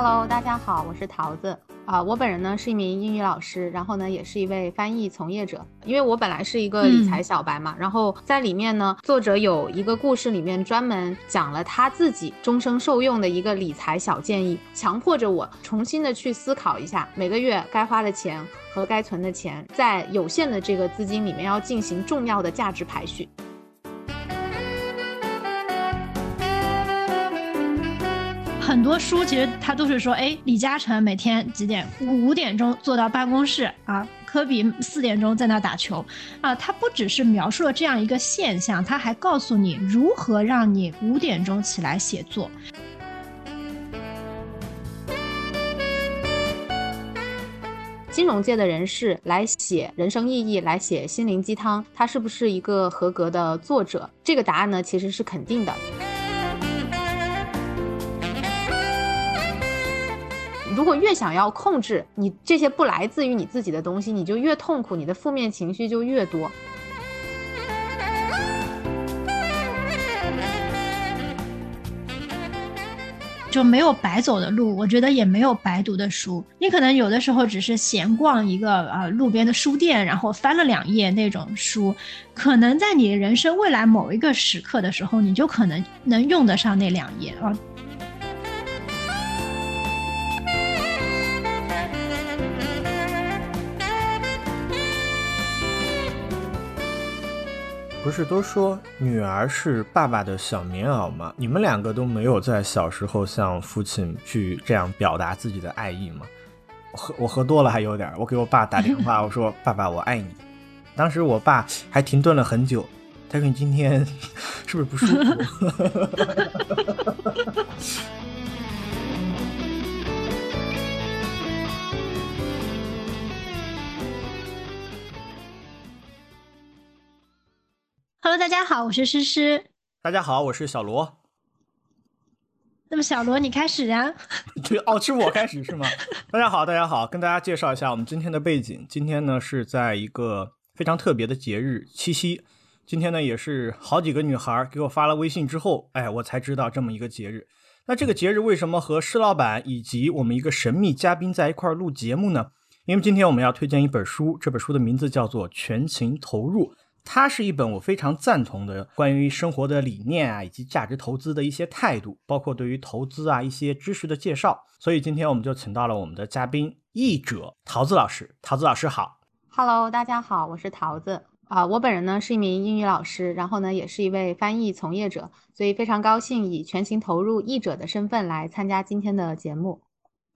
Hello，大家好，我是桃子啊。我本人呢是一名英语老师，然后呢也是一位翻译从业者。因为我本来是一个理财小白嘛，然后在里面呢，作者有一个故事里面专门讲了他自己终生受用的一个理财小建议，强迫着我重新的去思考一下每个月该花的钱和该存的钱，在有限的这个资金里面要进行重要的价值排序。很多书其实它都是说，哎，李嘉诚每天几点五点钟坐到办公室啊，科比四点钟在那打球，啊，他不只是描述了这样一个现象，他还告诉你如何让你五点钟起来写作。金融界的人士来写人生意义，来写心灵鸡汤，他是不是一个合格的作者？这个答案呢，其实是肯定的。如果越想要控制你这些不来自于你自己的东西，你就越痛苦，你的负面情绪就越多，就没有白走的路。我觉得也没有白读的书。你可能有的时候只是闲逛一个啊路边的书店，然后翻了两页那种书，可能在你人生未来某一个时刻的时候，你就可能能用得上那两页啊。不是都说女儿是爸爸的小棉袄吗？你们两个都没有在小时候向父亲去这样表达自己的爱意吗？我喝我喝多了还有点，我给我爸打电话，我说爸爸我爱你。当时我爸还停顿了很久，他说你今天是不是不舒服 ？Hello，大家好，我是诗诗。大家好，我是小罗。那么小罗，你开始呀？对，哦，是我开始是吗？大家好，大家好，跟大家介绍一下我们今天的背景。今天呢是在一个非常特别的节日——七夕。今天呢也是好几个女孩给我发了微信之后，哎，我才知道这么一个节日。那这个节日为什么和施老板以及我们一个神秘嘉宾在一块儿录节目呢？因为今天我们要推荐一本书，这本书的名字叫做《全情投入》。它是一本我非常赞同的关于生活的理念啊，以及价值投资的一些态度，包括对于投资啊一些知识的介绍。所以今天我们就请到了我们的嘉宾译者桃子老师。桃子老师好，Hello，大家好，我是桃子啊。我本人呢是一名英语老师，然后呢也是一位翻译从业者，所以非常高兴以全情投入译者的身份来参加今天的节目。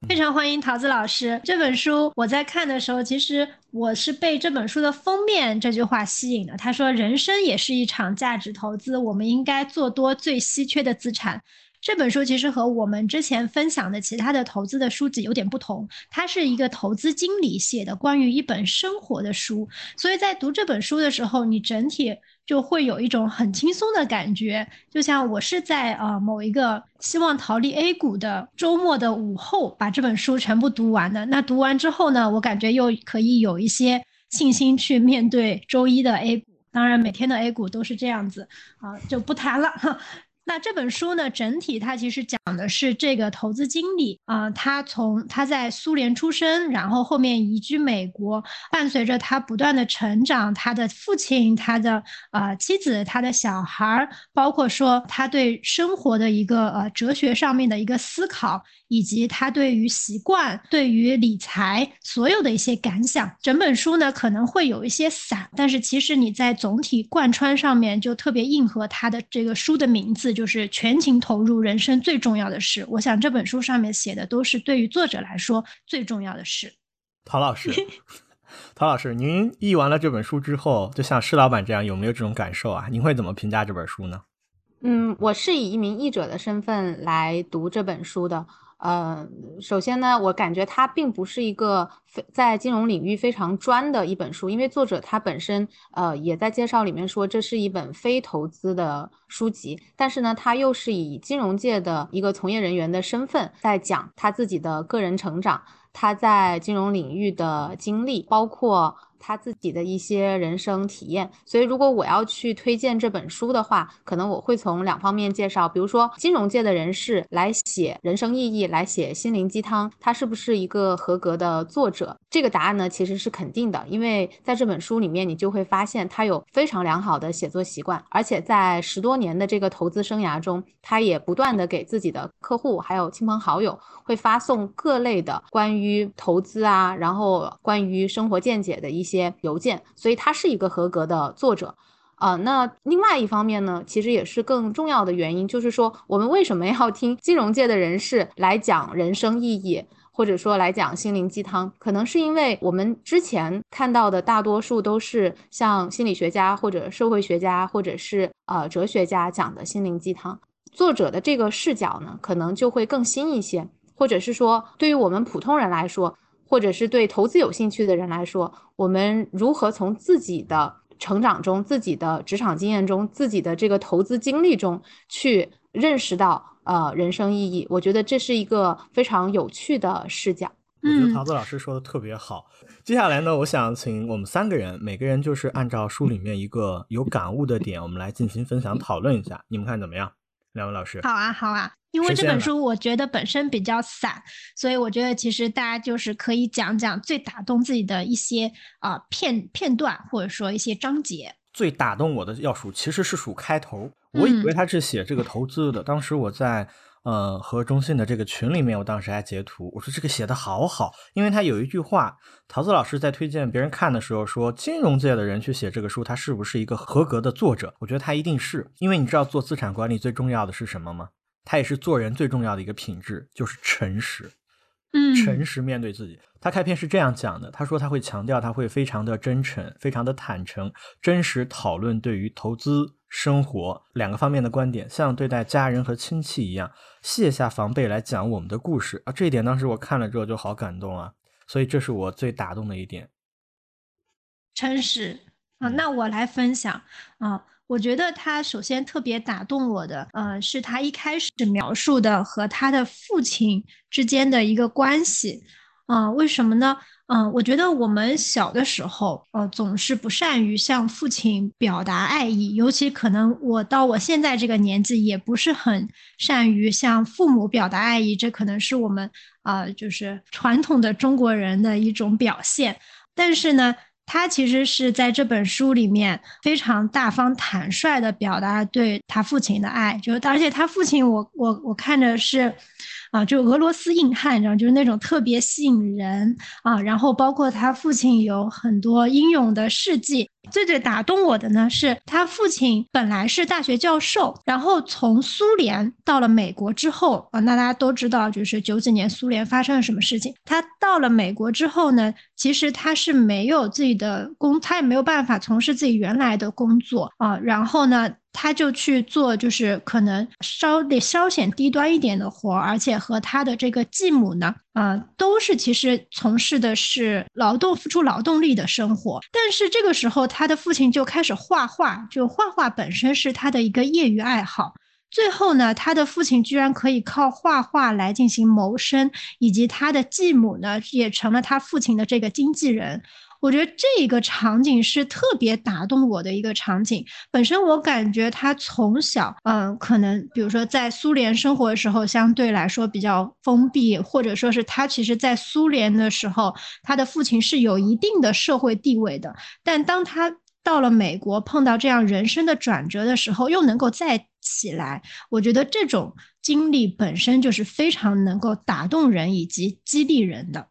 非常欢迎桃子老师。这本书我在看的时候，其实我是被这本书的封面这句话吸引的。他说：“人生也是一场价值投资，我们应该做多最稀缺的资产。”这本书其实和我们之前分享的其他的投资的书籍有点不同，它是一个投资经理写的关于一本生活的书，所以在读这本书的时候，你整体就会有一种很轻松的感觉，就像我是在啊某一个希望逃离 A 股的周末的午后把这本书全部读完的。那读完之后呢，我感觉又可以有一些信心去面对周一的 A 股，当然每天的 A 股都是这样子啊，就不谈了。那这本书呢，整体它其实讲的是这个投资经理啊，他从他在苏联出生，然后后面移居美国，伴随着他不断的成长，他的父亲、他的呃妻子、他的小孩儿，包括说他对生活的一个呃哲学上面的一个思考。以及他对于习惯、对于理财所有的一些感想，整本书呢可能会有一些散，但是其实你在总体贯穿上面就特别应和他的这个书的名字，就是全情投入人生最重要的事。我想这本书上面写的都是对于作者来说最重要的事。陶老师，陶老师，您译完了这本书之后，就像施老板这样，有没有这种感受啊？您会怎么评价这本书呢？嗯，我是以一名译者的身份来读这本书的。呃，首先呢，我感觉它并不是一个非在金融领域非常专的一本书，因为作者他本身呃也在介绍里面说这是一本非投资的书籍，但是呢，他又是以金融界的一个从业人员的身份在讲他自己的个人成长，他在金融领域的经历，包括。他自己的一些人生体验。所以，如果我要去推荐这本书的话，可能我会从两方面介绍，比如说金融界的人士来写人生意义，来写心灵鸡汤，他是不是一个合格的作者？这个答案呢，其实是肯定的，因为在这本书里面，你就会发现他有非常良好的写作习惯，而且在十多年的这个投资生涯中，他也不断的给自己的客户还有亲朋好友会发送各类的关于投资啊，然后关于生活见解的一些些邮件，所以他是一个合格的作者。啊，那另外一方面呢，其实也是更重要的原因，就是说我们为什么要听金融界的人士来讲人生意义，或者说来讲心灵鸡汤？可能是因为我们之前看到的大多数都是像心理学家或者社会学家或者是呃哲学家讲的心灵鸡汤，作者的这个视角呢，可能就会更新一些，或者是说对于我们普通人来说，或者是对投资有兴趣的人来说，我们如何从自己的成长中、自己的职场经验中、自己的这个投资经历中去认识到呃人生意义，我觉得这是一个非常有趣的视角。我觉得桃子老师说的特别好。接下来呢，我想请我们三个人，每个人就是按照书里面一个有感悟的点，我们来进行分享讨论一下，你们看怎么样？两位老师，好啊，好啊。因为这本书我觉得本身比较散，所以我觉得其实大家就是可以讲讲最打动自己的一些啊片片段，或者说一些章节。最打动我的要数其实是数开头，我以为他是写这个投资的。当时我在呃和中信的这个群里面，我当时还截图，我说这个写的好好，因为他有一句话，桃子老师在推荐别人看的时候说，金融界的人去写这个书，他是不是一个合格的作者？我觉得他一定是，因为你知道做资产管理最重要的是什么吗？他也是做人最重要的一个品质，就是诚实。嗯，诚实面对自己。他开篇是这样讲的：他说他会强调，他会非常的真诚，非常的坦诚，真实讨论对于投资、生活两个方面的观点，像对待家人和亲戚一样，卸下防备来讲我们的故事啊。这一点当时我看了之后就好感动啊，所以这是我最打动的一点。诚实啊，那我来分享啊。我觉得他首先特别打动我的，呃，是他一开始描述的和他的父亲之间的一个关系，啊，为什么呢？嗯，我觉得我们小的时候，呃，总是不善于向父亲表达爱意，尤其可能我到我现在这个年纪，也不是很善于向父母表达爱意，这可能是我们啊，就是传统的中国人的一种表现，但是呢。他其实是在这本书里面非常大方坦率的表达对他父亲的爱，就而且他父亲我我我看着是，啊，就俄罗斯硬汉，你知道，就是那种特别吸引人啊，然后包括他父亲有很多英勇的事迹。最最打动我的呢，是他父亲本来是大学教授，然后从苏联到了美国之后啊，那大家都知道，就是九几年苏联发生了什么事情。他到了美国之后呢，其实他是没有自己的工，他也没有办法从事自己原来的工作啊，然后呢。他就去做，就是可能稍得稍显低端一点的活，而且和他的这个继母呢，啊，都是其实从事的是劳动、付出劳动力的生活。但是这个时候，他的父亲就开始画画，就画画本身是他的一个业余爱好。最后呢，他的父亲居然可以靠画画来进行谋生，以及他的继母呢，也成了他父亲的这个经纪人。我觉得这一个场景是特别打动我的一个场景。本身我感觉他从小，嗯，可能比如说在苏联生活的时候，相对来说比较封闭，或者说是他其实在苏联的时候，他的父亲是有一定的社会地位的。但当他到了美国，碰到这样人生的转折的时候，又能够再起来，我觉得这种经历本身就是非常能够打动人以及激励人的。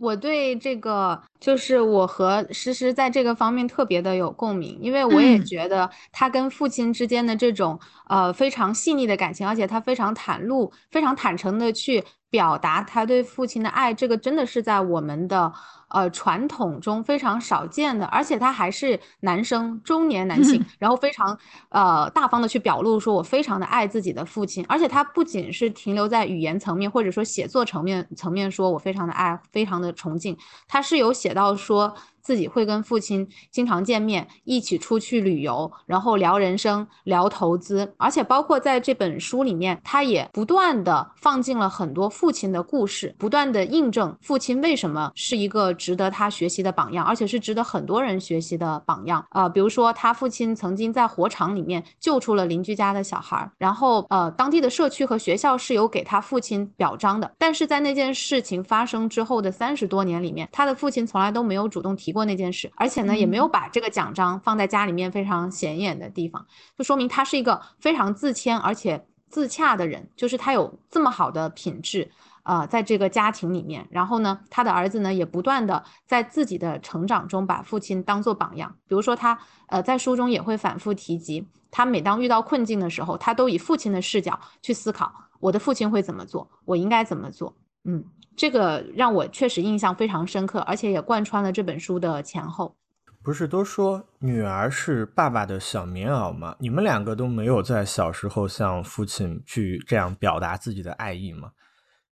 我对这个就是我和诗诗在这个方面特别的有共鸣，因为我也觉得他跟父亲之间的这种呃非常细腻的感情，而且他非常袒露、非常坦诚的去表达他对父亲的爱，这个真的是在我们的。呃，传统中非常少见的，而且他还是男生，中年男性，然后非常呃大方的去表露说，我非常的爱自己的父亲，而且他不仅是停留在语言层面，或者说写作层面层面说我非常的爱，非常的崇敬，他是有写到说。自己会跟父亲经常见面，一起出去旅游，然后聊人生、聊投资，而且包括在这本书里面，他也不断的放进了很多父亲的故事，不断的印证父亲为什么是一个值得他学习的榜样，而且是值得很多人学习的榜样。呃，比如说他父亲曾经在火场里面救出了邻居家的小孩，然后呃，当地的社区和学校是有给他父亲表彰的，但是在那件事情发生之后的三十多年里面，他的父亲从来都没有主动提过那件事，而且呢，也没有把这个奖章放在家里面非常显眼的地方，就说明他是一个非常自谦而且自洽的人，就是他有这么好的品质，呃，在这个家庭里面，然后呢，他的儿子呢也不断的在自己的成长中把父亲当做榜样，比如说他呃在书中也会反复提及，他每当遇到困境的时候，他都以父亲的视角去思考，我的父亲会怎么做，我应该怎么做，嗯。这个让我确实印象非常深刻，而且也贯穿了这本书的前后。不是都说女儿是爸爸的小棉袄吗？你们两个都没有在小时候向父亲去这样表达自己的爱意吗？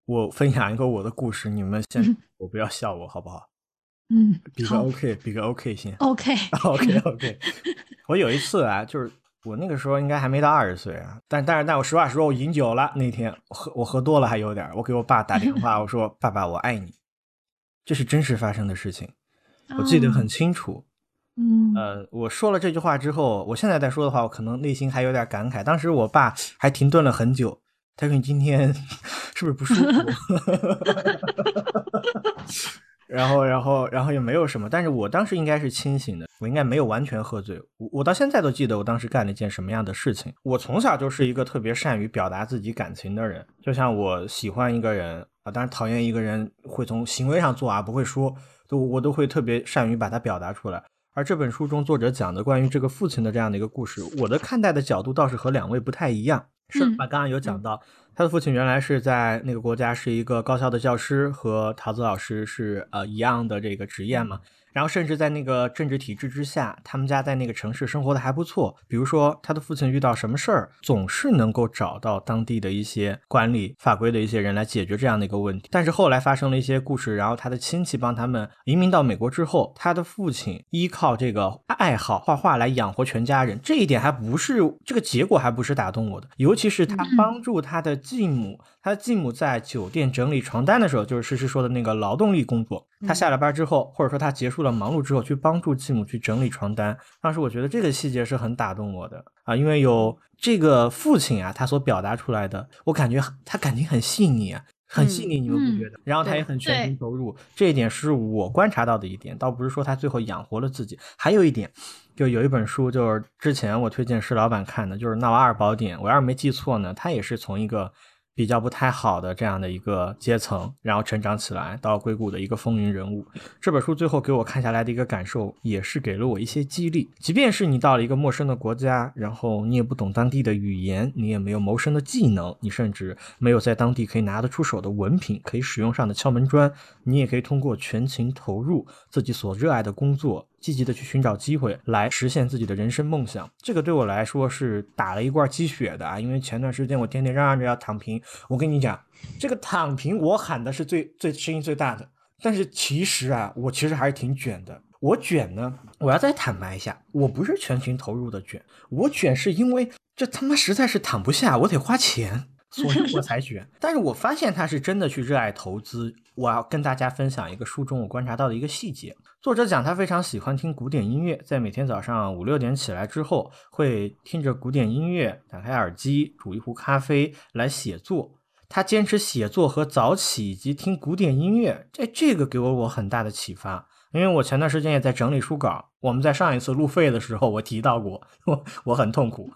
我分享一个我的故事，你们先，我不要笑我好不好？嗯，比个 OK，比个 OK 先。OK，OK，OK。我有一次啊，就是。我那个时候应该还没到二十岁啊，但但是但我实话实说，我饮酒了那天，我喝我喝多了还有点。我给我爸打电话，我说：“ 爸爸，我爱你。”这是真实发生的事情，我记得很清楚。嗯，呃，我说了这句话之后，我现在再说的话，我可能内心还有点感慨。当时我爸还停顿了很久，他说：“你今天 是不是不舒服？” 然后，然后，然后也没有什么，但是我当时应该是清醒的，我应该没有完全喝醉。我我到现在都记得我当时干了一件什么样的事情。我从小就是一个特别善于表达自己感情的人，就像我喜欢一个人啊，当然讨厌一个人会从行为上做啊，不会说，都我都会特别善于把它表达出来。而这本书中作者讲的关于这个父亲的这样的一个故事，我的看待的角度倒是和两位不太一样。是吧？刚刚有讲到。他的父亲原来是在那个国家是一个高校的教师，和桃子老师是呃一样的这个职业嘛。然后甚至在那个政治体制之下，他们家在那个城市生活的还不错。比如说，他的父亲遇到什么事儿，总是能够找到当地的一些管理法规的一些人来解决这样的一个问题。但是后来发生了一些故事，然后他的亲戚帮他们移民到美国之后，他的父亲依靠这个爱好画画来养活全家人，这一点还不是这个结果，还不是打动我的。尤其是他帮助他的继母。他的继母在酒店整理床单的时候，就是诗诗说的那个劳动力工作。他下了班之后，或者说他结束了忙碌之后，去帮助继母去整理床单。当时我觉得这个细节是很打动我的啊，因为有这个父亲啊，他所表达出来的，我感觉他感情很细腻啊，很细腻，你们不觉得？然后他也很全心投入，这一点是我观察到的一点，倒不是说他最后养活了自己。还有一点，就有一本书，就是之前我推荐施老板看的，就是《纳瓦尔宝典》，我要是没记错呢，他也是从一个。比较不太好的这样的一个阶层，然后成长起来到硅谷的一个风云人物。这本书最后给我看下来的一个感受，也是给了我一些激励。即便是你到了一个陌生的国家，然后你也不懂当地的语言，你也没有谋生的技能，你甚至没有在当地可以拿得出手的文凭，可以使用上的敲门砖，你也可以通过全情投入自己所热爱的工作。积极的去寻找机会来实现自己的人生梦想，这个对我来说是打了一罐鸡血的啊！因为前段时间我天天嚷嚷着要躺平，我跟你讲，这个躺平我喊的是最最声音最大的，但是其实啊，我其实还是挺卷的。我卷呢，我要再坦白一下，我不是全情投入的卷，我卷是因为这他妈实在是躺不下，我得花钱。所以我才学，但是我发现他是真的去热爱投资。我要跟大家分享一个书中我观察到的一个细节。作者讲他非常喜欢听古典音乐，在每天早上五六点起来之后，会听着古典音乐，打开耳机，煮一壶咖啡来写作。他坚持写作和早起以及听古典音乐，这这个给我我很大的启发。因为我前段时间也在整理书稿，我们在上一次路费的时候我提到过，我我很痛苦，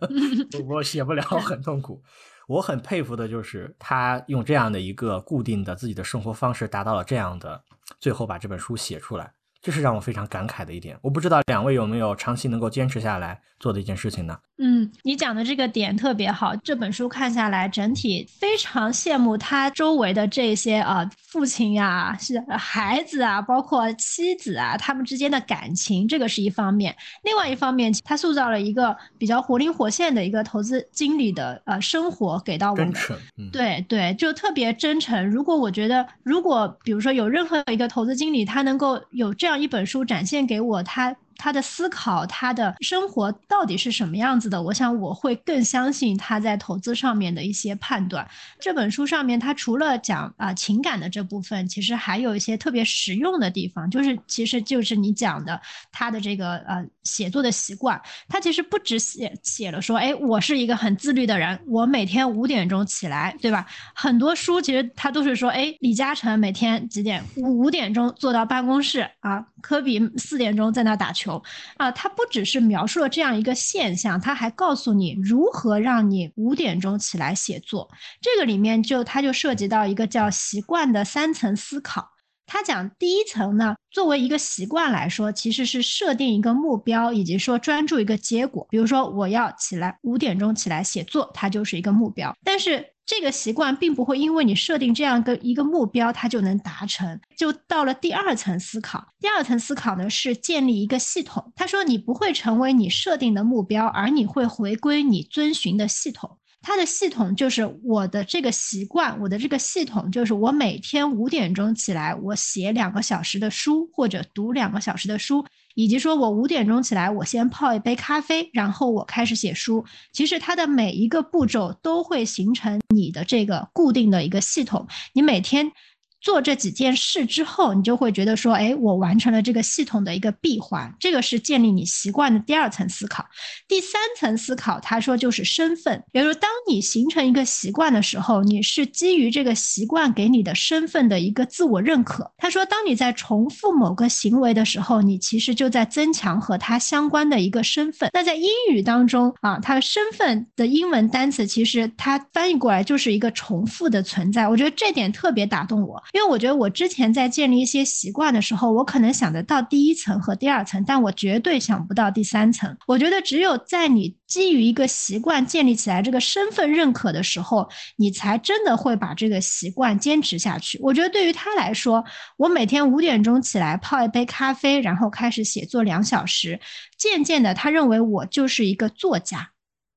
我写不了，很痛苦。我很佩服的就是他用这样的一个固定的自己的生活方式，达到了这样的，最后把这本书写出来，这是让我非常感慨的一点。我不知道两位有没有长期能够坚持下来做的一件事情呢？嗯，你讲的这个点特别好。这本书看下来，整体非常羡慕他周围的这些啊，父亲呀，是孩子啊，包括妻子啊，他们之间的感情，这个是一方面。另外一方面，他塑造了一个比较活灵活现的一个投资经理的呃生活给到我们。真诚，对对，就特别真诚。如果我觉得，如果比如说有任何一个投资经理，他能够有这样一本书展现给我，他。他的思考，他的生活到底是什么样子的？我想我会更相信他在投资上面的一些判断。这本书上面，他除了讲啊情感的这部分，其实还有一些特别实用的地方，就是其实就是你讲的他的这个呃写作的习惯。他其实不只写写了说，哎，我是一个很自律的人，我每天五点钟起来，对吧？很多书其实他都是说，哎，李嘉诚每天几点五五点钟坐到办公室啊，科比四点钟在那打球。啊，他不只是描述了这样一个现象，他还告诉你如何让你五点钟起来写作。这个里面就他就涉及到一个叫习惯的三层思考。他讲第一层呢，作为一个习惯来说，其实是设定一个目标，以及说专注一个结果。比如说我要起来五点钟起来写作，它就是一个目标。但是这个习惯并不会因为你设定这样个一个目标，它就能达成。就到了第二层思考，第二层思考呢是建立一个系统。他说你不会成为你设定的目标，而你会回归你遵循的系统。它的系统就是我的这个习惯，我的这个系统就是我每天五点钟起来，我写两个小时的书或者读两个小时的书。以及说，我五点钟起来，我先泡一杯咖啡，然后我开始写书。其实它的每一个步骤都会形成你的这个固定的一个系统。你每天。做这几件事之后，你就会觉得说，哎，我完成了这个系统的一个闭环。这个是建立你习惯的第二层思考。第三层思考，他说就是身份。比如，当你形成一个习惯的时候，你是基于这个习惯给你的身份的一个自我认可。他说，当你在重复某个行为的时候，你其实就在增强和它相关的一个身份。那在英语当中啊，它身份的英文单词其实它翻译过来就是一个重复的存在。我觉得这点特别打动我。因为我觉得我之前在建立一些习惯的时候，我可能想得到第一层和第二层，但我绝对想不到第三层。我觉得只有在你基于一个习惯建立起来这个身份认可的时候，你才真的会把这个习惯坚持下去。我觉得对于他来说，我每天五点钟起来泡一杯咖啡，然后开始写作两小时，渐渐的，他认为我就是一个作家。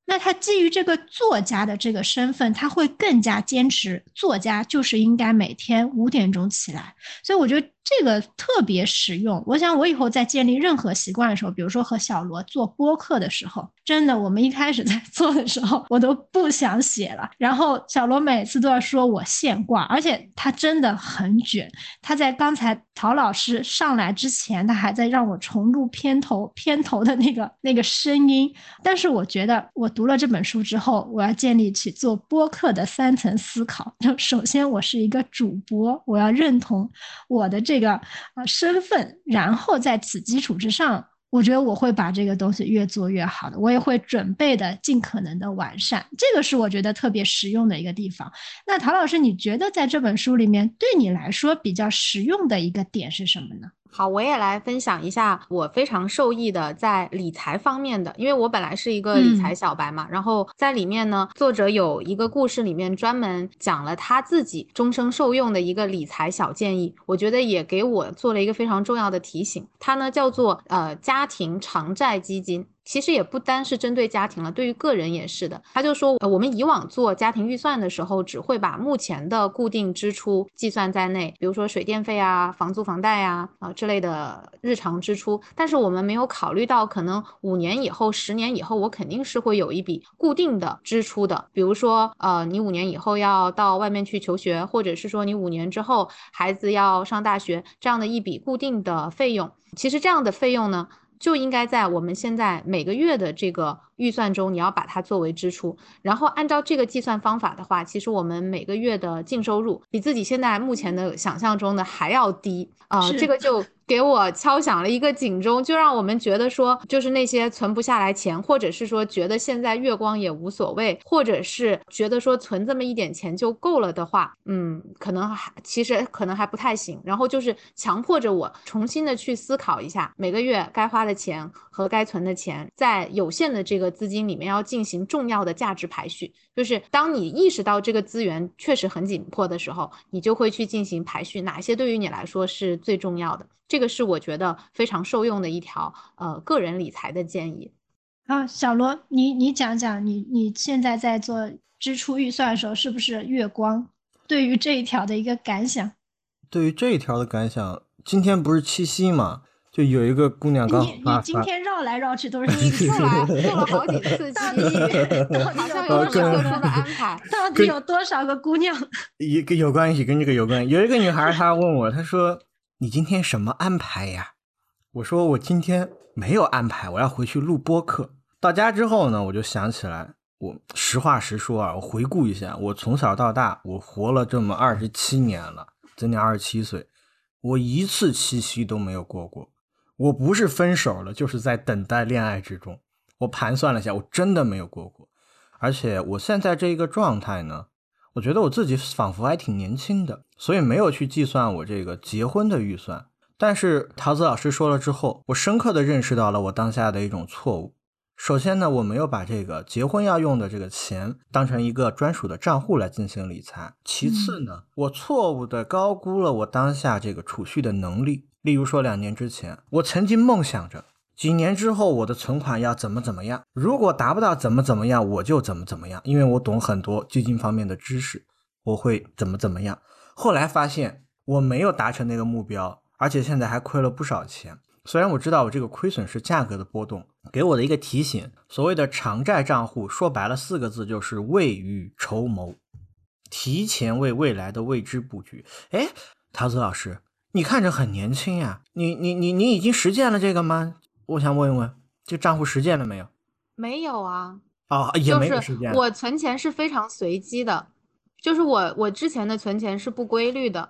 那他基于这个作家的这个身份，他会更加坚持，作家就是应该每天五点钟起来。所以我觉得。这个特别实用，我想我以后在建立任何习惯的时候，比如说和小罗做播客的时候，真的，我们一开始在 做的时候，我都不想写了。然后小罗每次都要说我现挂，而且他真的很卷。他在刚才陶老师上来之前，他还在让我重录片头片头的那个那个声音。但是我觉得，我读了这本书之后，我要建立起做播客的三层思考。就首先，我是一个主播，我要认同我的这。这个呃身份，然后在此基础之上，我觉得我会把这个东西越做越好的，我也会准备的尽可能的完善，这个是我觉得特别实用的一个地方。那陶老师，你觉得在这本书里面对你来说比较实用的一个点是什么呢？好，我也来分享一下我非常受益的在理财方面的，因为我本来是一个理财小白嘛，然后在里面呢，作者有一个故事里面专门讲了他自己终生受用的一个理财小建议，我觉得也给我做了一个非常重要的提醒，它呢叫做呃家庭偿债基金。其实也不单是针对家庭了，对于个人也是的。他就说，呃，我们以往做家庭预算的时候，只会把目前的固定支出计算在内，比如说水电费啊、房租房贷呀啊之类的日常支出。但是我们没有考虑到，可能五年以后、十年以后，我肯定是会有一笔固定的支出的。比如说，呃，你五年以后要到外面去求学，或者是说你五年之后孩子要上大学，这样的一笔固定的费用。其实这样的费用呢？就应该在我们现在每个月的这个预算中，你要把它作为支出，然后按照这个计算方法的话，其实我们每个月的净收入比自己现在目前的想象中的还要低啊，这个就。给我敲响了一个警钟，就让我们觉得说，就是那些存不下来钱，或者是说觉得现在月光也无所谓，或者是觉得说存这么一点钱就够了的话，嗯，可能还其实可能还不太行。然后就是强迫着我重新的去思考一下，每个月该花的钱和该存的钱，在有限的这个资金里面要进行重要的价值排序，就是当你意识到这个资源确实很紧迫的时候，你就会去进行排序，哪些对于你来说是最重要的。这个是我觉得非常受用的一条呃个人理财的建议。啊，小罗，你你讲讲你你现在在做支出预算的时候是不是月光？对于这一条的一个感想？对于这一条的感想，今天不是七夕嘛？就有一个姑娘刚你你今天绕来绕去都是你做了做了好几次，到底 到底有特殊的安排，到底有多少个 姑娘？一个有关系，跟这个有关系。有一个女孩，她问我，她说：“你今天什么安排呀？”我说：“我今天没有安排，我要回去录播课。”到家之后呢，我就想起来，我实话实说啊，我回顾一下，我从小到大，我活了这么二十七年了，今年二十七岁，我一次七夕都没有过过。我不是分手了，就是在等待恋爱之中。我盘算了一下，我真的没有过过。而且我现在这一个状态呢，我觉得我自己仿佛还挺年轻的，所以没有去计算我这个结婚的预算。但是桃子老师说了之后，我深刻的认识到了我当下的一种错误。首先呢，我没有把这个结婚要用的这个钱当成一个专属的账户来进行理财。其次呢，我错误的高估了我当下这个储蓄的能力。例如说，两年之前，我曾经梦想着几年之后我的存款要怎么怎么样，如果达不到怎么怎么样，我就怎么怎么样，因为我懂很多基金方面的知识，我会怎么怎么样。后来发现我没有达成那个目标，而且现在还亏了不少钱。虽然我知道我这个亏损是价格的波动给我的一个提醒，所谓的偿债账户，说白了四个字就是未雨绸缪，提前为未来的未知布局。哎，陶子老师。你看着很年轻呀，你你你你已经实践了这个吗？我想问一问，这账户实践了没有？没有啊。哦，也没有实践。我存钱是非常随机的，就是我我之前的存钱是不规律的，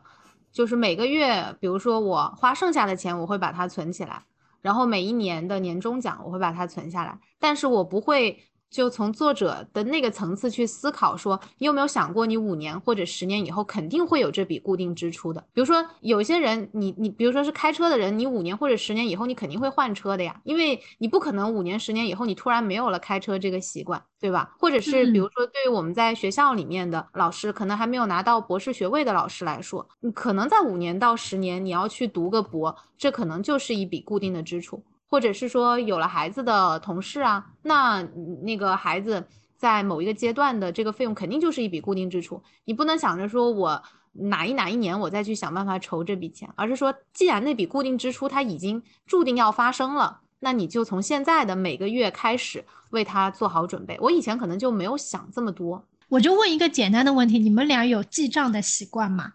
就是每个月，比如说我花剩下的钱，我会把它存起来，然后每一年的年终奖我会把它存下来，但是我不会。就从作者的那个层次去思考，说你有没有想过，你五年或者十年以后肯定会有这笔固定支出的。比如说，有些人，你你，比如说是开车的人，你五年或者十年以后你肯定会换车的呀，因为你不可能五年十年以后你突然没有了开车这个习惯，对吧？或者是比如说，对于我们在学校里面的老师，可能还没有拿到博士学位的老师来说，你可能在五年到十年你要去读个博，这可能就是一笔固定的支出。或者是说有了孩子的同事啊，那那个孩子在某一个阶段的这个费用肯定就是一笔固定支出。你不能想着说我哪一哪一年我再去想办法筹这笔钱，而是说既然那笔固定支出它已经注定要发生了，那你就从现在的每个月开始为它做好准备。我以前可能就没有想这么多。我就问一个简单的问题：你们俩有记账的习惯吗？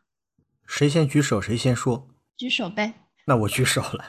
谁先举手谁先说。举手呗。那我举手了，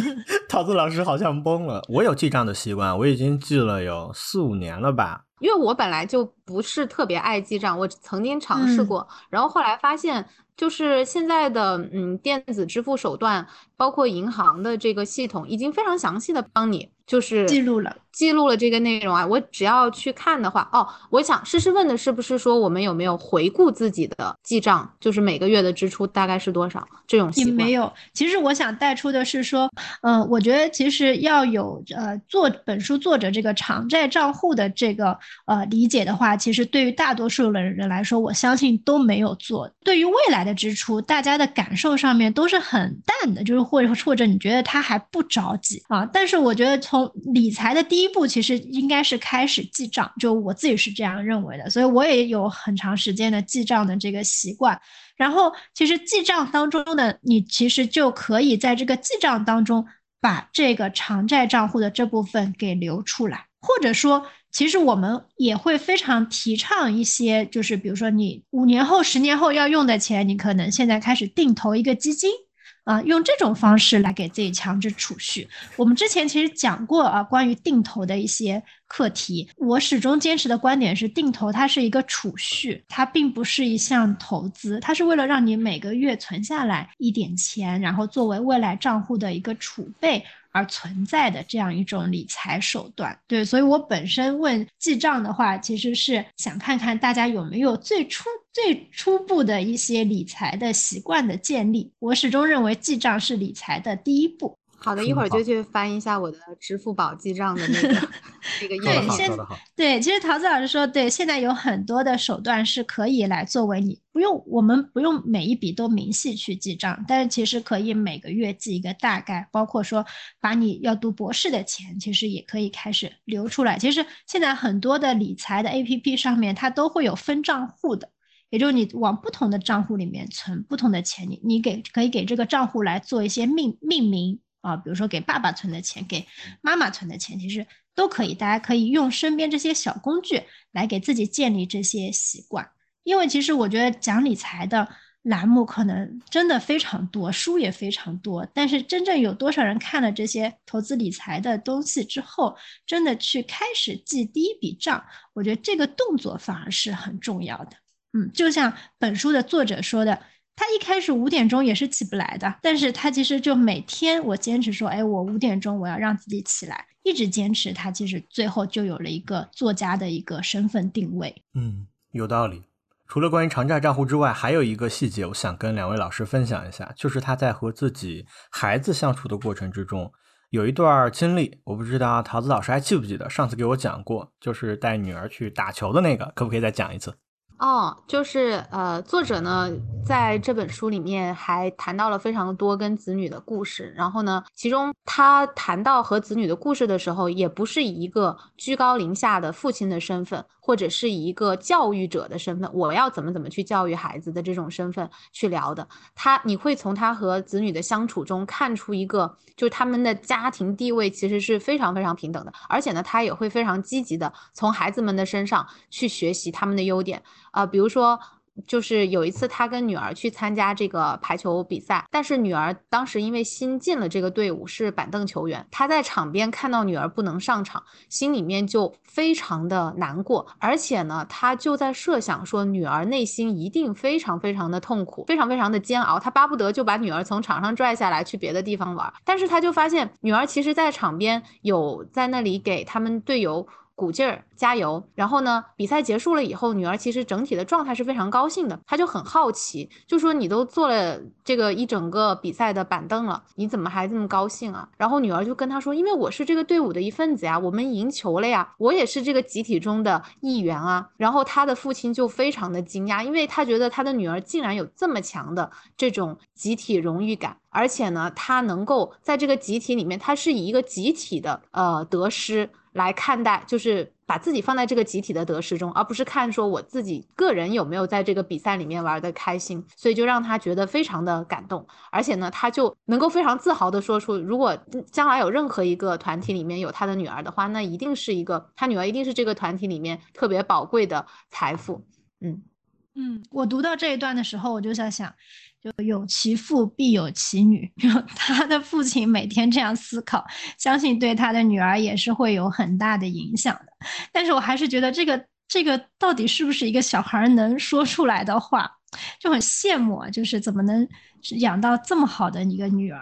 桃子老师好像懵了。我有记账的习惯，我已经记了有四五年了吧。因为我本来就不是特别爱记账，我曾经尝试过，然后后来发现，就是现在的嗯电子支付手段，包括银行的这个系统，已经非常详细的帮你。就是记录了，记录了这个内容啊。我只要去看的话，哦，我想诗诗问的是不是说我们有没有回顾自己的记账，就是每个月的支出大概是多少这种习惯？没有。其实我想带出的是说，嗯，我觉得其实要有呃做本书作者这个偿债账户的这个呃理解的话，其实对于大多数的人来说，我相信都没有做。对于未来的支出，大家的感受上面都是很淡的，就是或者或者你觉得他还不着急啊。但是我觉得从理财的第一第一步其实应该是开始记账，就我自己是这样认为的，所以我也有很长时间的记账的这个习惯。然后，其实记账当中呢，你其实就可以在这个记账当中把这个偿债账户的这部分给留出来，或者说，其实我们也会非常提倡一些，就是比如说你五年后、十年后要用的钱，你可能现在开始定投一个基金。啊，用这种方式来给自己强制储蓄。我们之前其实讲过啊，关于定投的一些课题。我始终坚持的观点是，定投它是一个储蓄，它并不是一项投资，它是为了让你每个月存下来一点钱，然后作为未来账户的一个储备。而存在的这样一种理财手段，对，所以我本身问记账的话，其实是想看看大家有没有最初最初步的一些理财的习惯的建立。我始终认为记账是理财的第一步。好的，一会儿就去翻一下我的支付宝记账的那个 那个页面。对，其实桃子老师说，对，现在有很多的手段是可以来作为你不用，我们不用每一笔都明细去记账，但是其实可以每个月记一个大概，包括说把你要读博士的钱，其实也可以开始留出来。其实现在很多的理财的 APP 上面，它都会有分账户的，也就是你往不同的账户里面存不同的钱，你你给可以给这个账户来做一些命命名。啊，比如说给爸爸存的钱，给妈妈存的钱，其实都可以。大家可以用身边这些小工具来给自己建立这些习惯。因为其实我觉得讲理财的栏目可能真的非常多，书也非常多，但是真正有多少人看了这些投资理财的东西之后，真的去开始记第一笔账？我觉得这个动作反而是很重要的。嗯，就像本书的作者说的。他一开始五点钟也是起不来的，但是他其实就每天我坚持说，哎，我五点钟我要让自己起来，一直坚持，他其实最后就有了一个作家的一个身份定位。嗯，有道理。除了关于长债账户之外，还有一个细节，我想跟两位老师分享一下，就是他在和自己孩子相处的过程之中，有一段经历，我不知道桃子老师还记不记得，上次给我讲过，就是带女儿去打球的那个，可不可以再讲一次？哦，就是呃，作者呢在这本书里面还谈到了非常多跟子女的故事，然后呢，其中他谈到和子女的故事的时候，也不是以一个居高临下的父亲的身份，或者是以一个教育者的身份，我要怎么怎么去教育孩子的这种身份去聊的。他你会从他和子女的相处中看出一个，就是他们的家庭地位其实是非常非常平等的，而且呢，他也会非常积极的从孩子们的身上去学习他们的优点。啊，比如说，就是有一次他跟女儿去参加这个排球比赛，但是女儿当时因为新进了这个队伍，是板凳球员，他在场边看到女儿不能上场，心里面就非常的难过，而且呢，他就在设想说，女儿内心一定非常非常的痛苦，非常非常的煎熬，他巴不得就把女儿从场上拽下来去别的地方玩，但是他就发现女儿其实在场边有在那里给他们队友。鼓劲儿，加油！然后呢，比赛结束了以后，女儿其实整体的状态是非常高兴的。她就很好奇，就说：“你都坐了这个一整个比赛的板凳了，你怎么还这么高兴啊？”然后女儿就跟她说：“因为我是这个队伍的一份子呀，我们赢球了呀，我也是这个集体中的一员啊。”然后她的父亲就非常的惊讶，因为他觉得他的女儿竟然有这么强的这种集体荣誉感，而且呢，她能够在这个集体里面，她是以一个集体的呃得失。来看待，就是把自己放在这个集体的得失中，而不是看说我自己个人有没有在这个比赛里面玩的开心，所以就让他觉得非常的感动，而且呢，他就能够非常自豪的说出，如果将来有任何一个团体里面有他的女儿的话，那一定是一个他女儿一定是这个团体里面特别宝贵的财富。嗯嗯，我读到这一段的时候，我就在想。就有其父必有其女，就他的父亲每天这样思考，相信对他的女儿也是会有很大的影响的。但是我还是觉得这个这个到底是不是一个小孩能说出来的话，就很羡慕啊！就是怎么能养到这么好的一个女儿？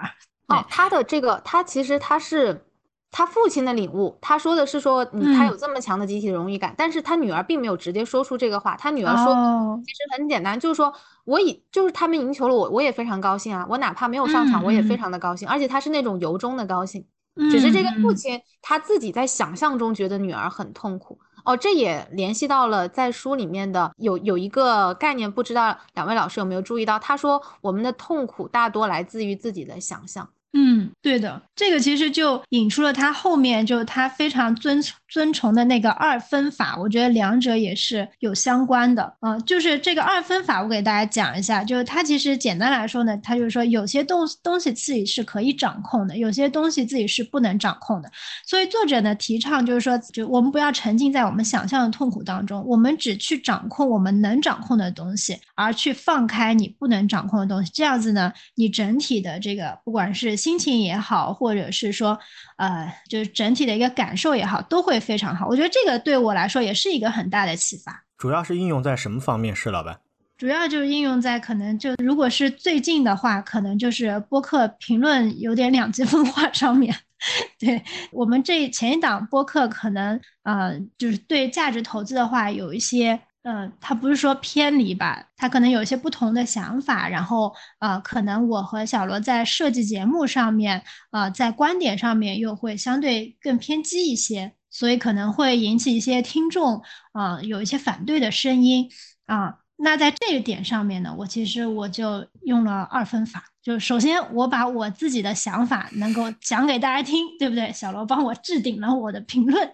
哦，他的这个他其实他是。他父亲的领悟，他说的是说你他有这么强的集体荣誉感，但是他女儿并没有直接说出这个话。他女儿说，其实很简单，就是说我以就是他们赢球了，我我也非常高兴啊，我哪怕没有上场，我也非常的高兴，而且他是那种由衷的高兴。只是这个父亲他自己在想象中觉得女儿很痛苦哦，这也联系到了在书里面的有有一个概念，不知道两位老师有没有注意到？他说我们的痛苦大多来自于自己的想象。嗯，对的，这个其实就引出了他后面就是他非常遵遵从的那个二分法，我觉得两者也是有相关的啊。就是这个二分法，我给大家讲一下，就是它其实简单来说呢，它就是说有些东东西自己是可以掌控的，有些东西自己是不能掌控的。所以作者呢提倡就是说，就我们不要沉浸在我们想象的痛苦当中，我们只去掌控我们能掌控的东西，而去放开你不能掌控的东西。这样子呢，你整体的这个不管是心情也好，或者是说，呃，就是整体的一个感受也好，都会非常好。我觉得这个对我来说也是一个很大的启发。主要是应用在什么方面？是老板？主要就是应用在可能就如果是最近的话，可能就是播客评论有点两极分化上面。对我们这前一档播客，可能呃，就是对价值投资的话，有一些嗯，他不是说偏离吧，他可能有一些不同的想法，然后呃，可能我和小罗在设计节目上面，呃，在观点上面又会相对更偏激一些，所以可能会引起一些听众啊有一些反对的声音啊。那在这个点上面呢，我其实我就用了二分法，就首先我把我自己的想法能够讲给大家听，对不对？小罗帮我置顶了我的评论。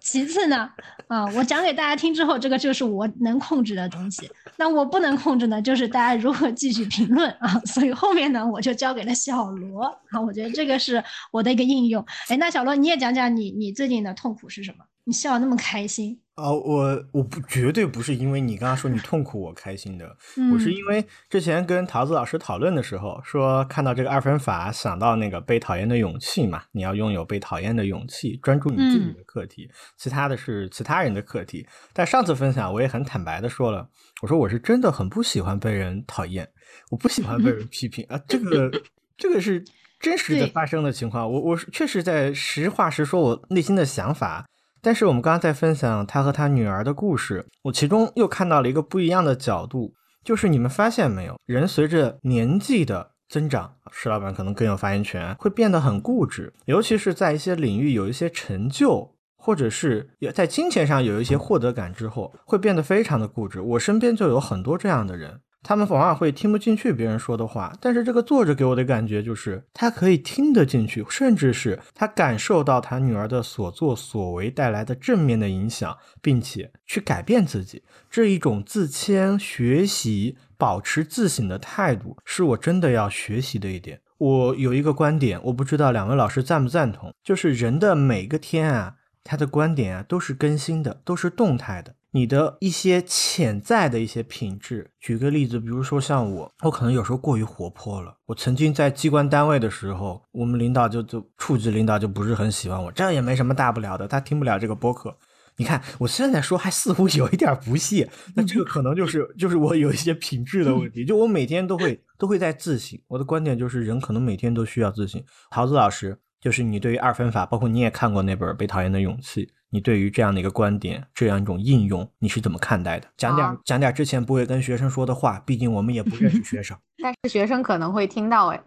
其次呢，啊，我讲给大家听之后，这个就是我能控制的东西。那我不能控制呢，就是大家如何继续评论啊。所以后面呢，我就交给了小罗啊。我觉得这个是我的一个应用。哎，那小罗你也讲讲你你最近的痛苦是什么？你笑那么开心。哦，我我不绝对不是因为你刚刚说你痛苦我开心的，我是因为之前跟桃子老师讨论的时候说看到这个二分法，想到那个被讨厌的勇气嘛，你要拥有被讨厌的勇气，专注你自己的课题，其他的是其他人的课题。但上次分享我也很坦白的说了，我说我是真的很不喜欢被人讨厌，我不喜欢被人批评啊，这个这个是真实的发生的情况，我我确实在实话实说我内心的想法。但是我们刚刚在分享他和他女儿的故事，我其中又看到了一个不一样的角度，就是你们发现没有，人随着年纪的增长，石老板可能更有发言权，会变得很固执，尤其是在一些领域有一些成就，或者是在金钱上有一些获得感之后，会变得非常的固执。我身边就有很多这样的人。他们往往会听不进去别人说的话，但是这个作者给我的感觉就是，他可以听得进去，甚至是他感受到他女儿的所作所为带来的正面的影响，并且去改变自己。这一种自谦、学习、保持自省的态度，是我真的要学习的一点。我有一个观点，我不知道两位老师赞不赞同，就是人的每个天啊，他的观点啊都是更新的，都是动态的。你的一些潜在的一些品质，举个例子，比如说像我，我可能有时候过于活泼了。我曾经在机关单位的时候，我们领导就就处级领导就不是很喜欢我，这也没什么大不了的，他听不了这个播客。你看我现在说还似乎有一点不屑，那这个可能就是就是我有一些品质的问题，就我每天都会都会在自省。我的观点就是人可能每天都需要自省。桃子老师，就是你对于二分法，包括你也看过那本《被讨厌的勇气》。你对于这样的一个观点，这样一种应用，你是怎么看待的？讲点讲点之前不会跟学生说的话，毕竟我们也不认识学生。但是学生可能会听到，哎，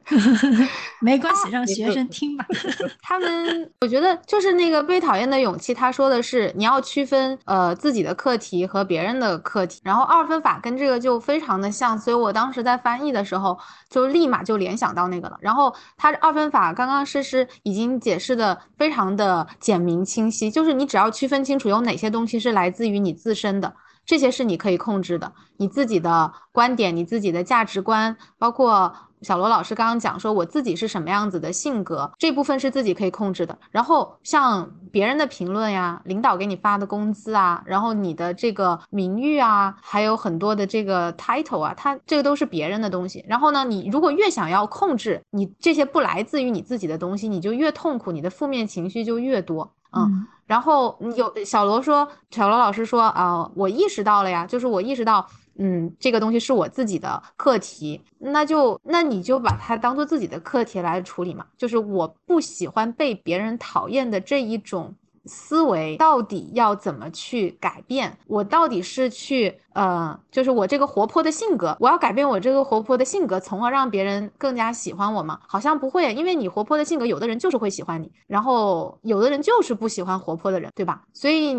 没关系，让学生听吧。他们，我觉得就是那个被讨厌的勇气，他说的是你要区分呃自己的课题和别人的课题，然后二分法跟这个就非常的像，所以我当时在翻译的时候就立马就联想到那个了。然后他二分法刚刚诗诗已经解释的非常的简明清晰，就是你。只要区分清楚有哪些东西是来自于你自身的，这些是你可以控制的，你自己的观点、你自己的价值观，包括小罗老师刚刚讲说我自己是什么样子的性格，这部分是自己可以控制的。然后像别人的评论呀，领导给你发的工资啊，然后你的这个名誉啊，还有很多的这个 title 啊，它这个都是别人的东西。然后呢，你如果越想要控制你这些不来自于你自己的东西，你就越痛苦，你的负面情绪就越多。嗯。然后有小罗说，小罗老师说啊，我意识到了呀，就是我意识到，嗯，这个东西是我自己的课题，那就那你就把它当做自己的课题来处理嘛，就是我不喜欢被别人讨厌的这一种。思维到底要怎么去改变？我到底是去呃，就是我这个活泼的性格，我要改变我这个活泼的性格，从而让别人更加喜欢我吗？好像不会，因为你活泼的性格，有的人就是会喜欢你，然后有的人就是不喜欢活泼的人，对吧？所以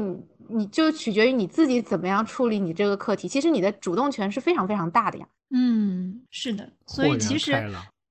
你就取决于你自己怎么样处理你这个课题。其实你的主动权是非常非常大的呀。嗯，是的，所以其实。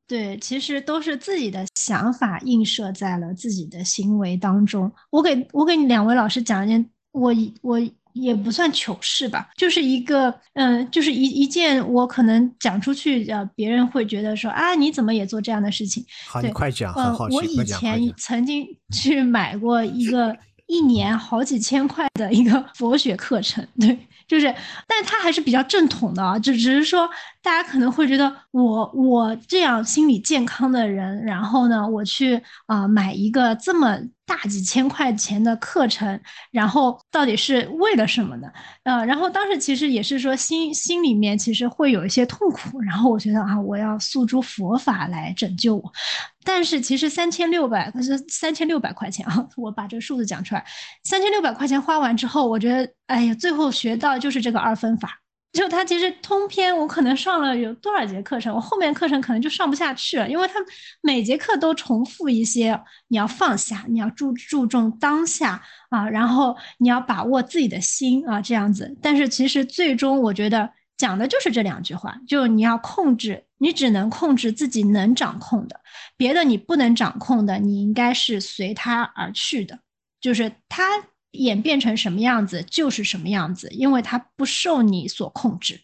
对，其实都是自己的想法映射在了自己的行为当中。我给我给你两位老师讲一件，我我也不算糗事吧，就是一个，嗯，就是一一件我可能讲出去，呃，别人会觉得说啊，你怎么也做这样的事情？好，你快讲，嗯，我以前曾经去买过一个一年好几千块的一个 佛学课程，对。就是，但他还是比较正统的啊，就只是说大家可能会觉得我我这样心理健康的人，然后呢，我去啊买一个这么大几千块钱的课程，然后到底是为了什么呢？呃，然后当时其实也是说心心里面其实会有一些痛苦，然后我觉得啊，我要诉诸佛法来拯救我。但是其实三千六百，可是三千六百块钱啊，我把这个数字讲出来，三千六百块钱花完之后，我觉得，哎呀，最后学到就是这个二分法。就它其实通篇，我可能上了有多少节课程，我后面课程可能就上不下去了，因为它每节课都重复一些，你要放下，你要注注重当下啊，然后你要把握自己的心啊，这样子。但是其实最终我觉得讲的就是这两句话，就你要控制，你只能控制自己能掌控的。别的你不能掌控的，你应该是随它而去的，就是它演变成什么样子就是什么样子，因为它不受你所控制。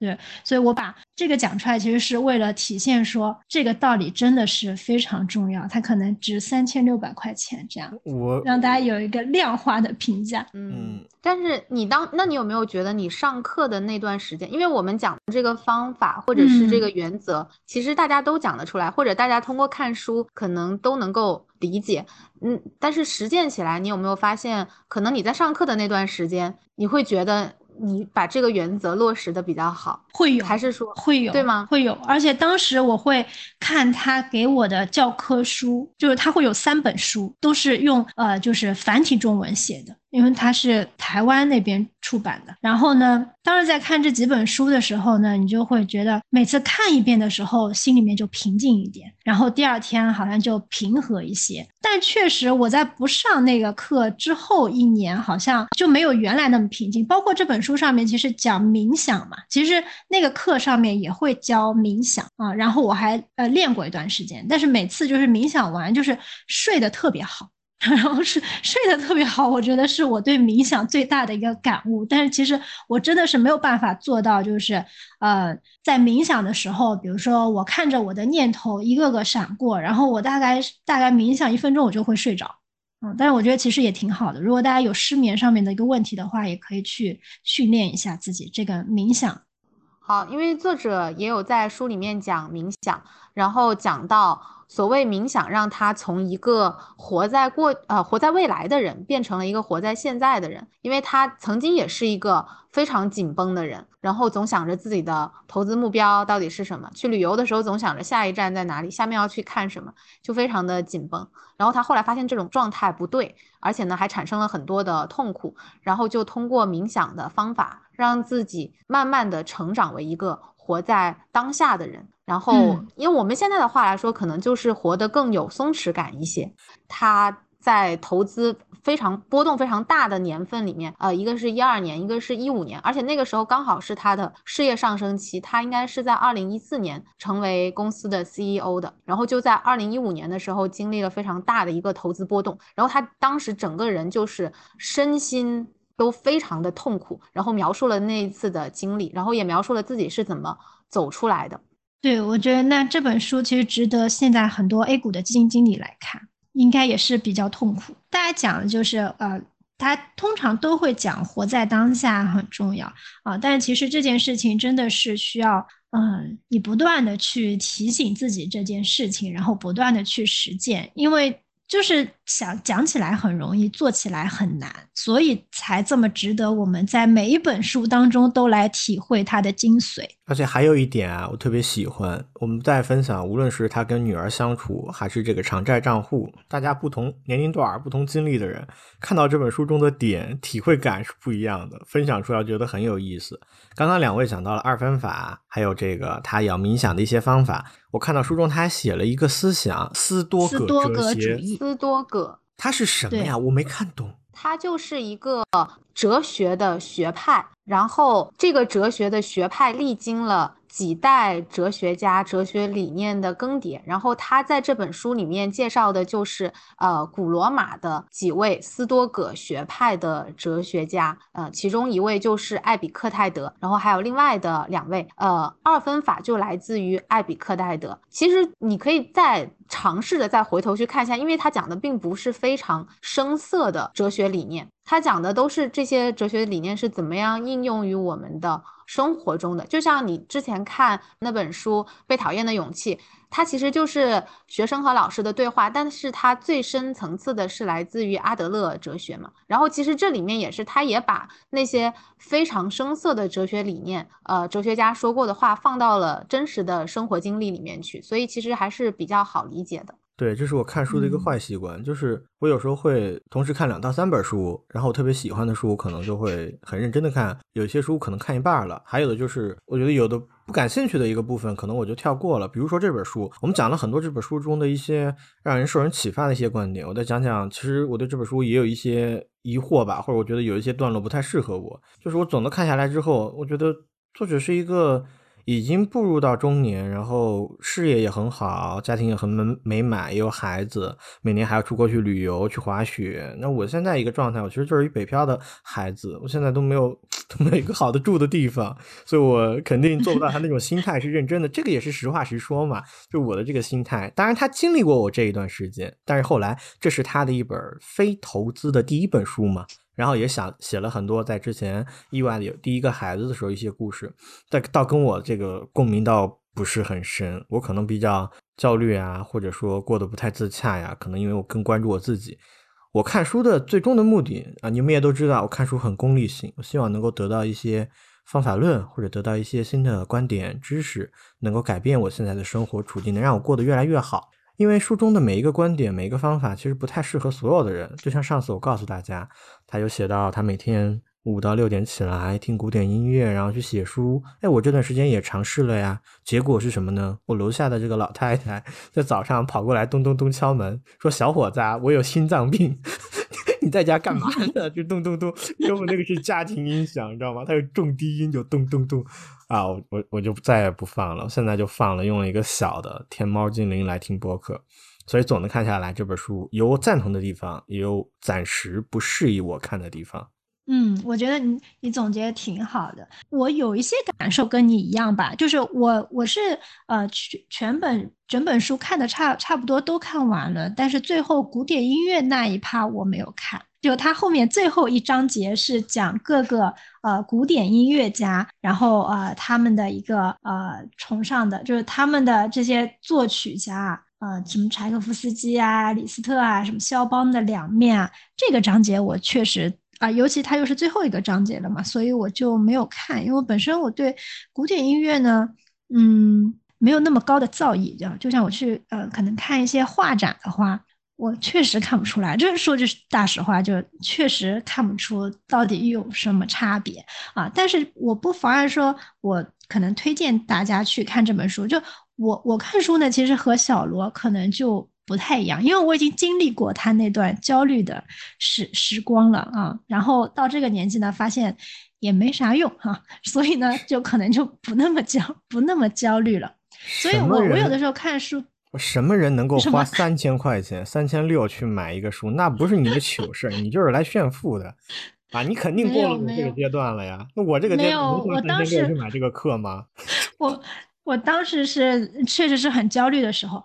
对，所以我把这个讲出来，其实是为了体现说这个道理真的是非常重要。它可能值三千六百块钱这样，我让大家有一个量化的评价。嗯，但是你当那你有没有觉得你上课的那段时间，因为我们讲这个方法或者是这个原则，其实大家都讲得出来，或者大家通过看书可能都能够理解。嗯，但是实践起来，你有没有发现，可能你在上课的那段时间，你会觉得。你把这个原则落实的比较好，会有还是说会有对吗？会有，而且当时我会看他给我的教科书，就是他会有三本书，都是用呃就是繁体中文写的。因为它是台湾那边出版的，然后呢，当时在看这几本书的时候呢，你就会觉得每次看一遍的时候，心里面就平静一点，然后第二天好像就平和一些。但确实，我在不上那个课之后一年，好像就没有原来那么平静。包括这本书上面其实讲冥想嘛，其实那个课上面也会教冥想啊，然后我还呃练过一段时间，但是每次就是冥想完就是睡得特别好。然后是睡得特别好，我觉得是我对冥想最大的一个感悟。但是其实我真的是没有办法做到，就是呃，在冥想的时候，比如说我看着我的念头一个个闪过，然后我大概大概冥想一分钟，我就会睡着。嗯，但是我觉得其实也挺好的。如果大家有失眠上面的一个问题的话，也可以去训练一下自己这个冥想。好，因为作者也有在书里面讲冥想，然后讲到。所谓冥想，让他从一个活在过呃活在未来的人，变成了一个活在现在的人。因为他曾经也是一个非常紧绷的人，然后总想着自己的投资目标到底是什么，去旅游的时候总想着下一站在哪里，下面要去看什么，就非常的紧绷。然后他后来发现这种状态不对，而且呢还产生了很多的痛苦，然后就通过冥想的方法，让自己慢慢的成长为一个活在当下的人。然后，因为我们现在的话来说，可能就是活得更有松弛感一些。他在投资非常波动非常大的年份里面，呃，一个是一二年，一个是一五年，而且那个时候刚好是他的事业上升期。他应该是在二零一四年成为公司的 CEO 的，然后就在二零一五年的时候经历了非常大的一个投资波动，然后他当时整个人就是身心都非常的痛苦，然后描述了那一次的经历，然后也描述了自己是怎么走出来的。对，我觉得那这本书其实值得现在很多 A 股的基金经理来看，应该也是比较痛苦。大家讲的就是，呃，他通常都会讲活在当下很重要啊，但其实这件事情真的是需要，嗯，你不断的去提醒自己这件事情，然后不断的去实践，因为。就是想讲起来很容易，做起来很难，所以才这么值得我们在每一本书当中都来体会它的精髓。而且还有一点啊，我特别喜欢，我们在分享，无论是他跟女儿相处，还是这个偿债账户，大家不同年龄段、不同经历的人，看到这本书中的点，体会感是不一样的，分享出来觉得很有意思。刚刚两位讲到了二分法，还有这个他要冥想的一些方法。我看到书中他还写了一个思想斯多葛哲学，斯多葛，它是什么呀？我没看懂。它就是一个哲学的学派，然后这个哲学的学派历经了。几代哲学家哲学理念的更迭，然后他在这本书里面介绍的就是呃古罗马的几位斯多葛学派的哲学家，呃其中一位就是艾比克泰德，然后还有另外的两位，呃二分法就来自于艾比克泰德。其实你可以再尝试着再回头去看一下，因为他讲的并不是非常生涩的哲学理念，他讲的都是这些哲学理念是怎么样应用于我们的生活中的。就像你之前看那本书《被讨厌的勇气》，它其实就是学生和老师的对话，但是它最深层次的是来自于阿德勒哲学嘛。然后其实这里面也是，他也把那些非常生涩的哲学理念，呃，哲学家说过的话放到了真实的生活经历里面去，所以其实还是比较好理解的。对，这是我看书的一个坏习惯，就是我有时候会同时看两到三本书，然后我特别喜欢的书，可能就会很认真的看；有些书可能看一半了，还有的就是我觉得有的不感兴趣的一个部分，可能我就跳过了。比如说这本书，我们讲了很多这本书中的一些让人受人启发的一些观点，我再讲讲，其实我对这本书也有一些疑惑吧，或者我觉得有一些段落不太适合我。就是我总的看下来之后，我觉得作者是一个。已经步入到中年，然后事业也很好，家庭也很美美满，也有孩子，每年还要出国去旅游、去滑雪。那我现在一个状态，我其实就是一北漂的孩子，我现在都没有 都没有一个好的住的地方，所以我肯定做不到他那种心态是认真的。这个也是实话实说嘛，就我的这个心态。当然，他经历过我这一段时间，但是后来这是他的一本非投资的第一本书嘛。然后也想写了很多在之前意外的有第一个孩子的时候一些故事，但倒跟我这个共鸣倒不是很深。我可能比较焦虑啊，或者说过得不太自洽呀，可能因为我更关注我自己。我看书的最终的目的啊，你们也都知道，我看书很功利性，我希望能够得到一些方法论，或者得到一些新的观点知识，能够改变我现在的生活处境，能让我过得越来越好。因为书中的每一个观点、每一个方法，其实不太适合所有的人。就像上次我告诉大家，他有写到他每天五到六点起来听古典音乐，然后去写书。哎，我这段时间也尝试了呀。结果是什么呢？我楼下的这个老太太 在早上跑过来，咚咚咚敲门，说：“小伙子，我有心脏病。” 你在家干嘛呢？就咚咚咚，因为我那个是家庭音响，你知道吗？它有重低音，就咚咚咚啊！我我我就再也不放了，现在就放了，用了一个小的天猫精灵来听播客。所以总的看下来，这本书有赞同的地方，也有暂时不适宜我看的地方。嗯，我觉得你你总结挺好的。我有一些感受跟你一样吧，就是我我是呃全全本整本书看的差差不多都看完了，但是最后古典音乐那一趴我没有看。就它后面最后一章节是讲各个呃古典音乐家，然后呃他们的一个呃崇尚的，就是他们的这些作曲家呃什么柴可夫斯基啊、李斯特啊、什么肖邦的两面啊，这个章节我确实。啊，尤其它又是最后一个章节了嘛，所以我就没有看，因为本身我对古典音乐呢，嗯，没有那么高的造诣，就就像我去呃，可能看一些画展的话，我确实看不出来，这说句大实话，就确实看不出到底有什么差别啊。但是我不妨碍说，我可能推荐大家去看这本书。就我我看书呢，其实和小罗可能就。不太一样，因为我已经经历过他那段焦虑的时时光了啊，然后到这个年纪呢，发现也没啥用哈，所以呢，就可能就不那么焦不那么焦虑了。所以我我有的时候看书，什么人能够花三千块钱、三千六去买一个书？那不是你的糗事，你就是来炫富的啊！你肯定过了这个阶段了呀。那我这个阶段能花三千六去买这个课吗？我我当时是确实是很焦虑的时候。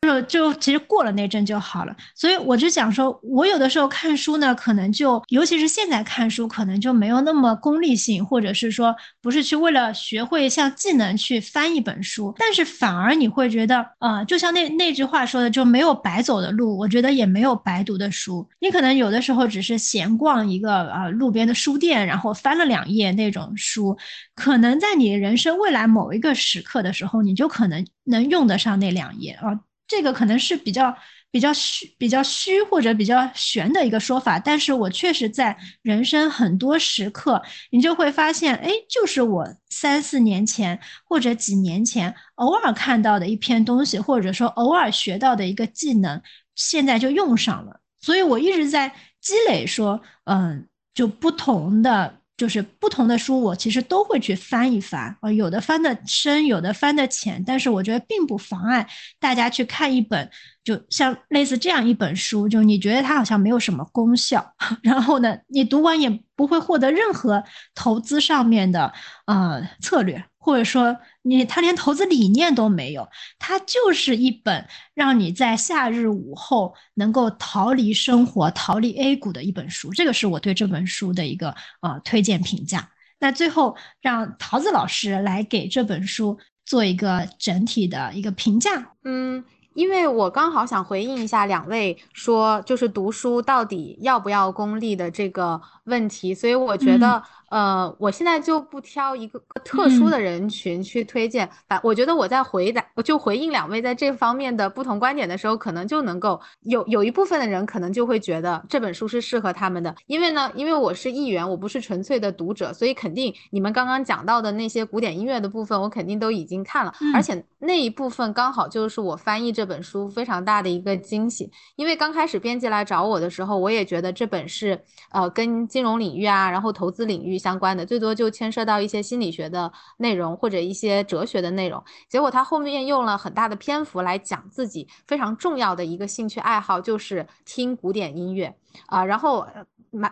但是就其实过了那阵就好了，所以我就想说，我有的时候看书呢，可能就尤其是现在看书，可能就没有那么功利性，或者是说不是去为了学会像技能去翻一本书，但是反而你会觉得，呃，就像那那句话说的，就没有白走的路，我觉得也没有白读的书。你可能有的时候只是闲逛一个啊路边的书店，然后翻了两页那种书，可能在你人生未来某一个时刻的时候，你就可能能用得上那两页啊。这个可能是比较比较虚、比较虚或者比较玄的一个说法，但是我确实在人生很多时刻，你就会发现，哎，就是我三四年前或者几年前偶尔看到的一篇东西，或者说偶尔学到的一个技能，现在就用上了。所以我一直在积累，说，嗯，就不同的。就是不同的书，我其实都会去翻一翻啊，有的翻的深，有的翻的浅，但是我觉得并不妨碍大家去看一本，就像类似这样一本书，就你觉得它好像没有什么功效，然后呢，你读完也不会获得任何投资上面的呃策略。或者说你他连投资理念都没有，它就是一本让你在夏日午后能够逃离生活、逃离 A 股的一本书。这个是我对这本书的一个呃推荐评价。那最后让桃子老师来给这本书做一个整体的一个评价。嗯。因为我刚好想回应一下两位说，就是读书到底要不要功利的这个问题，所以我觉得。呃，我现在就不挑一个特殊的人群去推荐，反我觉得我在回答就回应两位在这方面的不同观点的时候，可能就能够有有一部分的人可能就会觉得这本书是适合他们的，因为呢，因为我是议员，我不是纯粹的读者，所以肯定你们刚刚讲到的那些古典音乐的部分，我肯定都已经看了，而且那一部分刚好就是我翻译这本书非常大的一个惊喜，因为刚开始编辑来找我的时候，我也觉得这本是呃跟金融领域啊，然后投资领域。相关的最多就牵涉到一些心理学的内容或者一些哲学的内容，结果他后面用了很大的篇幅来讲自己非常重要的一个兴趣爱好，就是听古典音乐啊，然后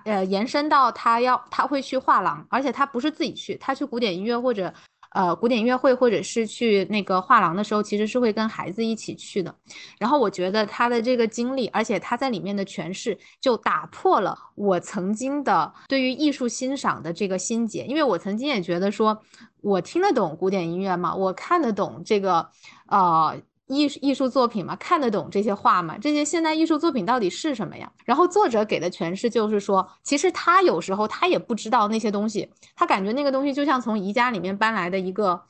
呃延伸到他要他会去画廊，而且他不是自己去，他去古典音乐或者。呃，古典音乐会或者是去那个画廊的时候，其实是会跟孩子一起去的。然后我觉得他的这个经历，而且他在里面的诠释，就打破了我曾经的对于艺术欣赏的这个心结。因为我曾经也觉得说，我听得懂古典音乐嘛？我看得懂这个，呃。艺艺术作品嘛，看得懂这些画嘛？这些现代艺术作品到底是什么呀？然后作者给的诠释就是说，其实他有时候他也不知道那些东西，他感觉那个东西就像从宜家里面搬来的一个。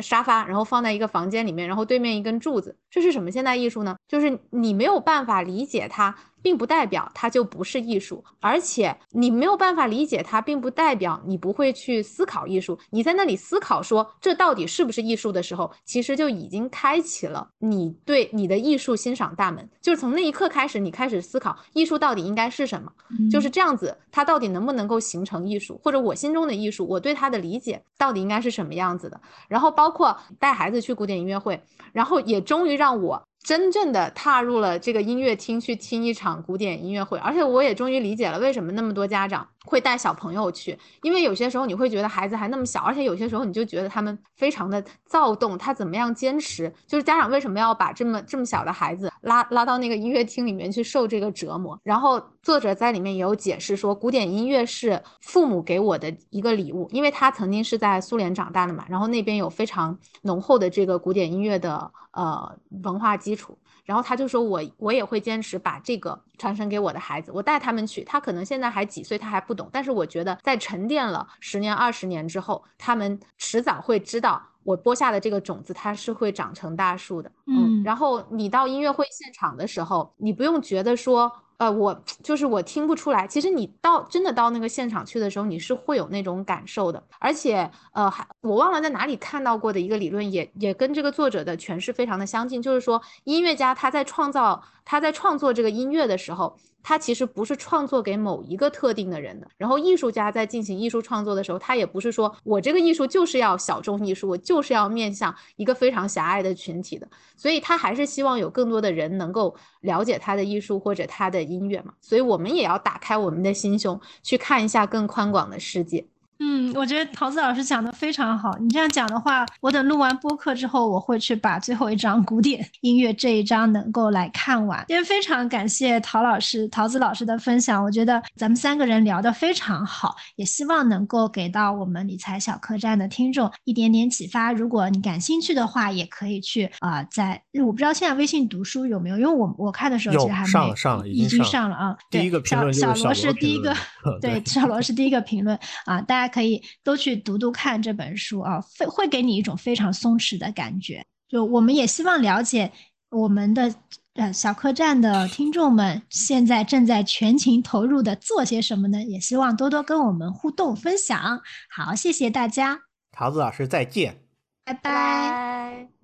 沙发，然后放在一个房间里面，然后对面一根柱子，这是什么现代艺术呢？就是你没有办法理解它，并不代表它就不是艺术，而且你没有办法理解它，并不代表你不会去思考艺术。你在那里思考说这到底是不是艺术的时候，其实就已经开启了你对你的艺术欣赏大门。就是从那一刻开始，你开始思考艺术到底应该是什么，就是这样子，它到底能不能够形成艺术，或者我心中的艺术，我对它的理解到底应该是什么样子的，然后。包括带孩子去古典音乐会，然后也终于让我。真正的踏入了这个音乐厅去听一场古典音乐会，而且我也终于理解了为什么那么多家长会带小朋友去，因为有些时候你会觉得孩子还那么小，而且有些时候你就觉得他们非常的躁动，他怎么样坚持？就是家长为什么要把这么这么小的孩子拉拉到那个音乐厅里面去受这个折磨？然后作者在里面也有解释说，古典音乐是父母给我的一个礼物，因为他曾经是在苏联长大的嘛，然后那边有非常浓厚的这个古典音乐的呃文化基。础，然后他就说，我我也会坚持把这个传承给我的孩子，我带他们去，他可能现在还几岁，他还不懂，但是我觉得在沉淀了十年二十年之后，他们迟早会知道我播下的这个种子，它是会长成大树的。嗯，然后你到音乐会现场的时候，你不用觉得说。呃，我就是我听不出来。其实你到真的到那个现场去的时候，你是会有那种感受的。而且，呃，还我忘了在哪里看到过的一个理论，也也跟这个作者的诠释非常的相近。就是说，音乐家他在创造他在创作这个音乐的时候。他其实不是创作给某一个特定的人的，然后艺术家在进行艺术创作的时候，他也不是说我这个艺术就是要小众艺术，我就是要面向一个非常狭隘的群体的，所以他还是希望有更多的人能够了解他的艺术或者他的音乐嘛，所以我们也要打开我们的心胸，去看一下更宽广的世界。嗯，我觉得桃子老师讲的非常好。你这样讲的话，我等录完播客之后，我会去把最后一章古典音乐这一章能够来看完。今天非常感谢陶老师、桃子老师的分享，我觉得咱们三个人聊得非常好，也希望能够给到我们理财小客栈的听众一点点启发。如果你感兴趣的话，也可以去啊，在我不知道现在微信读书有没有，因为我我看的时候其实还没上了上了已经上了啊。第一个评论小罗是第一个，对，小罗是第一个评论啊，大家。可以都去读读看这本书啊，会会给你一种非常松弛的感觉。就我们也希望了解我们的呃小客栈的听众们现在正在全情投入的做些什么呢？也希望多多跟我们互动分享。好，谢谢大家，桃子老师再见，拜拜。